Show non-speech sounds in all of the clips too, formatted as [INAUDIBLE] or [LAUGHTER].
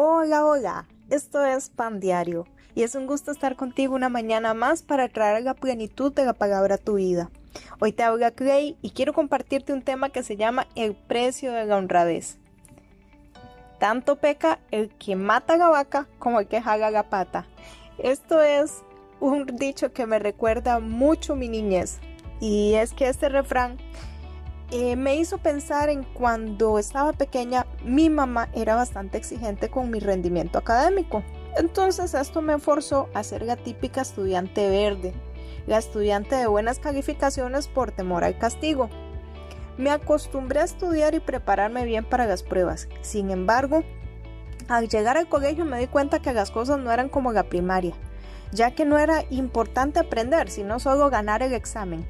Hola, hola, esto es Pan Diario y es un gusto estar contigo una mañana más para traer la plenitud de la palabra a tu vida. Hoy te habla Clay y quiero compartirte un tema que se llama el precio de la honradez. Tanto peca el que mata la vaca como el que jala la pata. Esto es un dicho que me recuerda mucho mi niñez y es que este refrán eh, me hizo pensar en cuando estaba pequeña, mi mamá era bastante exigente con mi rendimiento académico. Entonces esto me forzó a ser la típica estudiante verde, la estudiante de buenas calificaciones por temor al castigo. Me acostumbré a estudiar y prepararme bien para las pruebas. Sin embargo, al llegar al colegio me di cuenta que las cosas no eran como la primaria, ya que no era importante aprender, sino solo ganar el examen.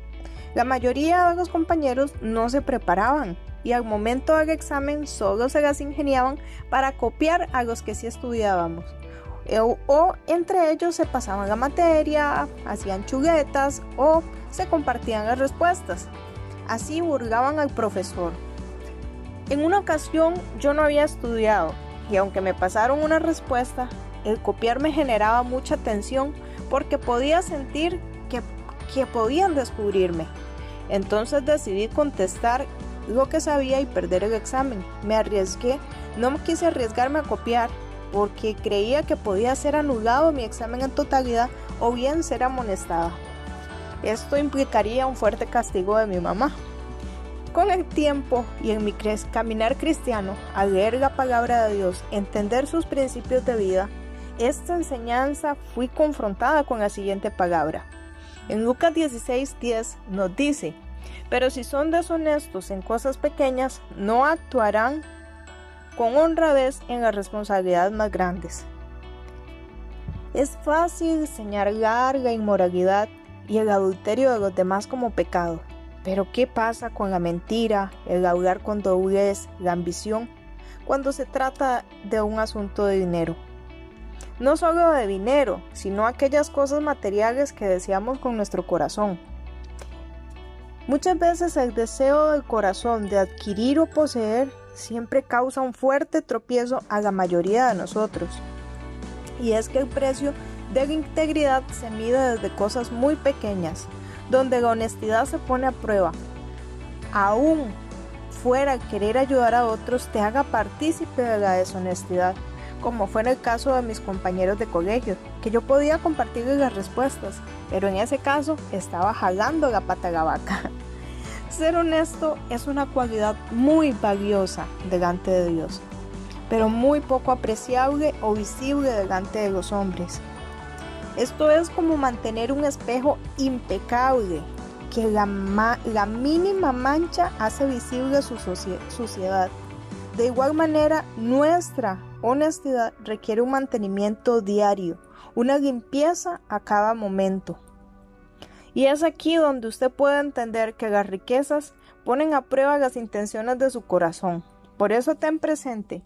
La mayoría de los compañeros no se preparaban y al momento del examen solo se las ingeniaban para copiar a los que sí estudiábamos. O, entre ellos se pasaban la materia, hacían chuguetas o se compartían las respuestas. Así burlaban al profesor. En una ocasión yo no había estudiado y aunque me pasaron una respuesta, el copiar me generaba mucha tensión porque podía sentir que, que podían descubrirme. Entonces decidí contestar lo que sabía y perder el examen. Me arriesgué, no me quise arriesgarme a copiar porque creía que podía ser anulado mi examen en totalidad o bien ser amonestada. Esto implicaría un fuerte castigo de mi mamá. Con el tiempo y en mi caminar cristiano, al leer la palabra de Dios, entender sus principios de vida, esta enseñanza fui confrontada con la siguiente palabra. En Lucas 16:10 nos dice, pero si son deshonestos en cosas pequeñas, no actuarán con honradez en las responsabilidades más grandes. Es fácil señalar la inmoralidad y el adulterio de los demás como pecado, pero ¿qué pasa con la mentira, el hablar con doblez, la ambición, cuando se trata de un asunto de dinero? No solo de dinero, sino aquellas cosas materiales que deseamos con nuestro corazón. Muchas veces el deseo del corazón de adquirir o poseer siempre causa un fuerte tropiezo a la mayoría de nosotros. Y es que el precio de la integridad se mide desde cosas muy pequeñas, donde la honestidad se pone a prueba. Aún fuera querer ayudar a otros te haga partícipe de la deshonestidad como fue en el caso de mis compañeros de colegio, que yo podía compartirles las respuestas, pero en ese caso estaba jalando la pata a la vaca. [LAUGHS] Ser honesto es una cualidad muy valiosa delante de Dios, pero muy poco apreciable o visible delante de los hombres. Esto es como mantener un espejo impecable, que la, la mínima mancha hace visible su suciedad. De igual manera, nuestra honestidad requiere un mantenimiento diario, una limpieza a cada momento. Y es aquí donde usted puede entender que las riquezas ponen a prueba las intenciones de su corazón. Por eso ten presente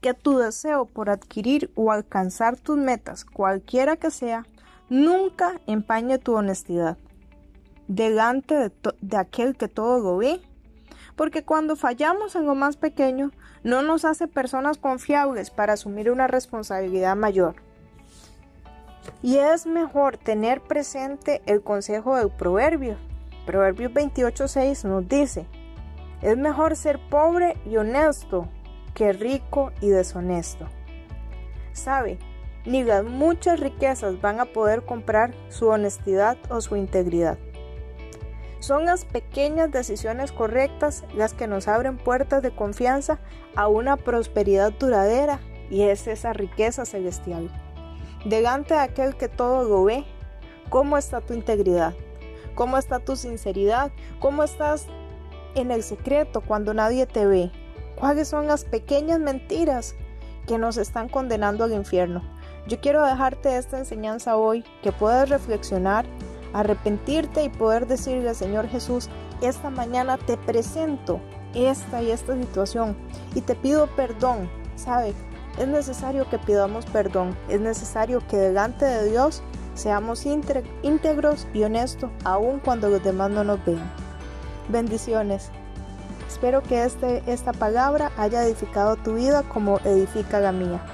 que tu deseo por adquirir o alcanzar tus metas, cualquiera que sea, nunca empañe tu honestidad delante de, aquel que todo lo ve porque cuando fallamos en lo más pequeño, no nos hace personas confiables para asumir una responsabilidad mayor. Y es mejor tener presente el consejo del proverbio. Proverbios 28.6 nos dice, es mejor ser pobre y honesto que rico y deshonesto. ¿Sabe? Ni las muchas riquezas van a poder comprar su honestidad o su integridad. Son las pequeñas decisiones correctas las que nos abren puertas de confianza a una prosperidad duradera y es esa riqueza celestial. Delante de aquel que todo lo ve, ¿cómo está tu integridad? ¿Cómo está tu sinceridad? ¿Cómo estás en el secreto cuando nadie te ve? ¿Cuáles son las pequeñas mentiras que nos están condenando al infierno? Yo quiero dejarte esta enseñanza hoy, que puedas reflexionar arrepentirte y poder decirle, Señor Jesús, esta mañana te presento esta y esta situación y te pido perdón. ¿Sabe? Es necesario que pidamos perdón, es necesario que delante de Dios seamos íntegros y honestos, aun cuando los demás no nos vean. Bendiciones. Espero que este, esta palabra haya edificado tu vida como edifica la mía.